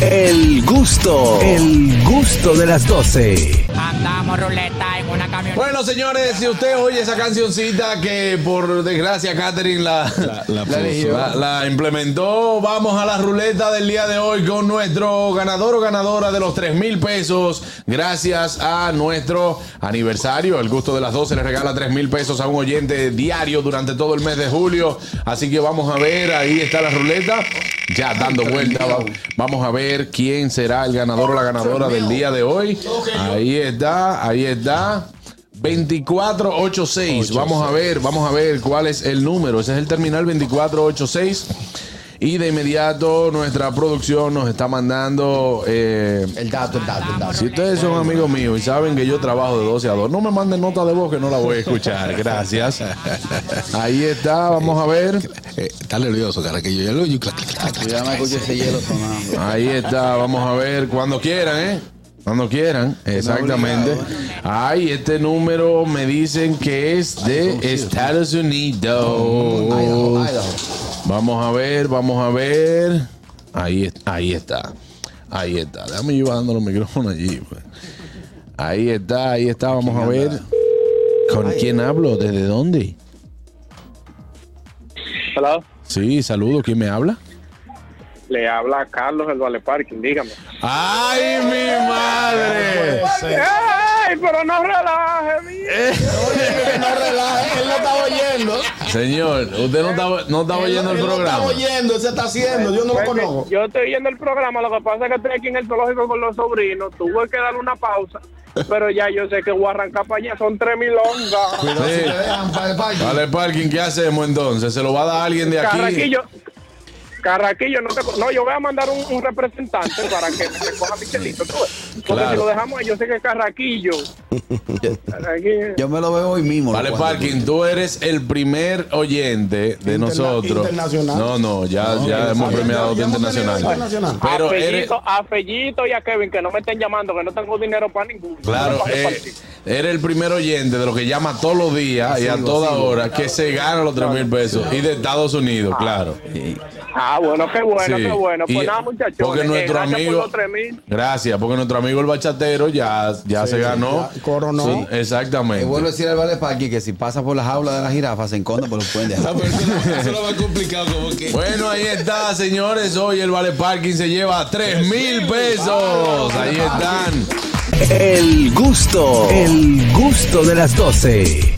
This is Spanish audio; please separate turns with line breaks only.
El gusto, el gusto de las 12.
Andamos ruleta en una camioneta.
Bueno, señores, si usted oye esa cancioncita que por desgracia Catherine la,
la puso.
la- la implementó, vamos a la ruleta del día de hoy con nuestro ganador o ganadora de los 3 mil pesos. Gracias a nuestro aniversario. El gusto de las 12 le regala 3 mil pesos a un oyente diario durante todo el mes de julio. Así que vamos a ver, ahí está la ruleta. Ya dando vuelta, va- vamos a ver quién será el ganador o la ganadora del día de hoy. Ahí está, ahí está. 2486. Vamos a ver, vamos a ver cuál es el número. Ese es el terminal 2486. Y de inmediato nuestra producción nos está mandando. eh,
El dato, el dato, el dato.
si ustedes son amigos míos y saben que yo trabajo de 12 a 2, no me manden nota de voz que no la voy a escuchar. Gracias. Ahí está, vamos a ver.
Está nervioso, cara, que yo ya lo.
Ahí está, vamos a ver cuando quieran, ¿eh? Cuando quieran, exactamente. Ay, este número me dicen que es de Estados Unidos. Vamos a ver, vamos a ver. Ahí, es- ahí está. Ahí está. Déjame ir bajando los micrófonos allí. pues. Ahí está, ahí está. Vamos a ver. ¿Con quién hablo? ¿Desde dónde?
Hola,
Sí, saludo. ¿Quién me habla?
le habla Carlos el Vale Parking, dígame.
¡Ay, mi
pero no relaje, mi!
Que no relaje, él no estaba oyendo.
Señor, usted no está, no está oyendo el
Él no
programa.
está oyendo, él se está haciendo. Yo no lo conozco.
Yo estoy viendo el programa, lo que pasa es que estoy aquí en el zoológico con los sobrinos, tuve que darle una pausa, pero ya yo sé que voy a arrancar para allá, son tres milongas.
Cuidado si
Sí.
te dejan para el parque.
Vale, parking, ¿qué hacemos entonces? ¿Se lo va a dar alguien de aquí?
Carraquillo, Carraquillo, no, te, no, yo voy a mandar un, un representante para que me recoja Michelito. Porque
Claro.
si lo dejamos ahí, yo sé que Carraquillo.
Yo me lo veo hoy mismo.
Vale,
lo
Parking, tú eres el primer oyente de nosotros.
internacional.
No, no, ya, ya hemos premiado
ya
internacional.
internacional.
Pero eres,
a, Fellito, a Fellito y a Kevin, que no me estén llamando, que no tengo dinero para ninguno.
claro, eh,
repartir.
eres el primer oyente de los que llama todos los días y a toda hora que se gana los 3 mil pesos y de Estados Unidos, claro.
Ah, bueno, qué bueno,
Sí.
qué bueno. Pues
Y-
nada, muchachos.
Porque
eh,
nuestro
gracias
amigo.
por los 3,000.
Gracias, porque nuestro amigo el bachatero ya, ya se ganó.
ya coronó.
Su- exactamente.
Le vuelvo a decir al Vale Parque que si pasa por la jaula de la jirafa se enconde por los puentes.
Eso lo va complicado, como que.
Bueno, ahí está, señores. Hoy el Vale Parking se lleva 3 mil pesos. Ahí están.
El gusto, el gusto de las 12.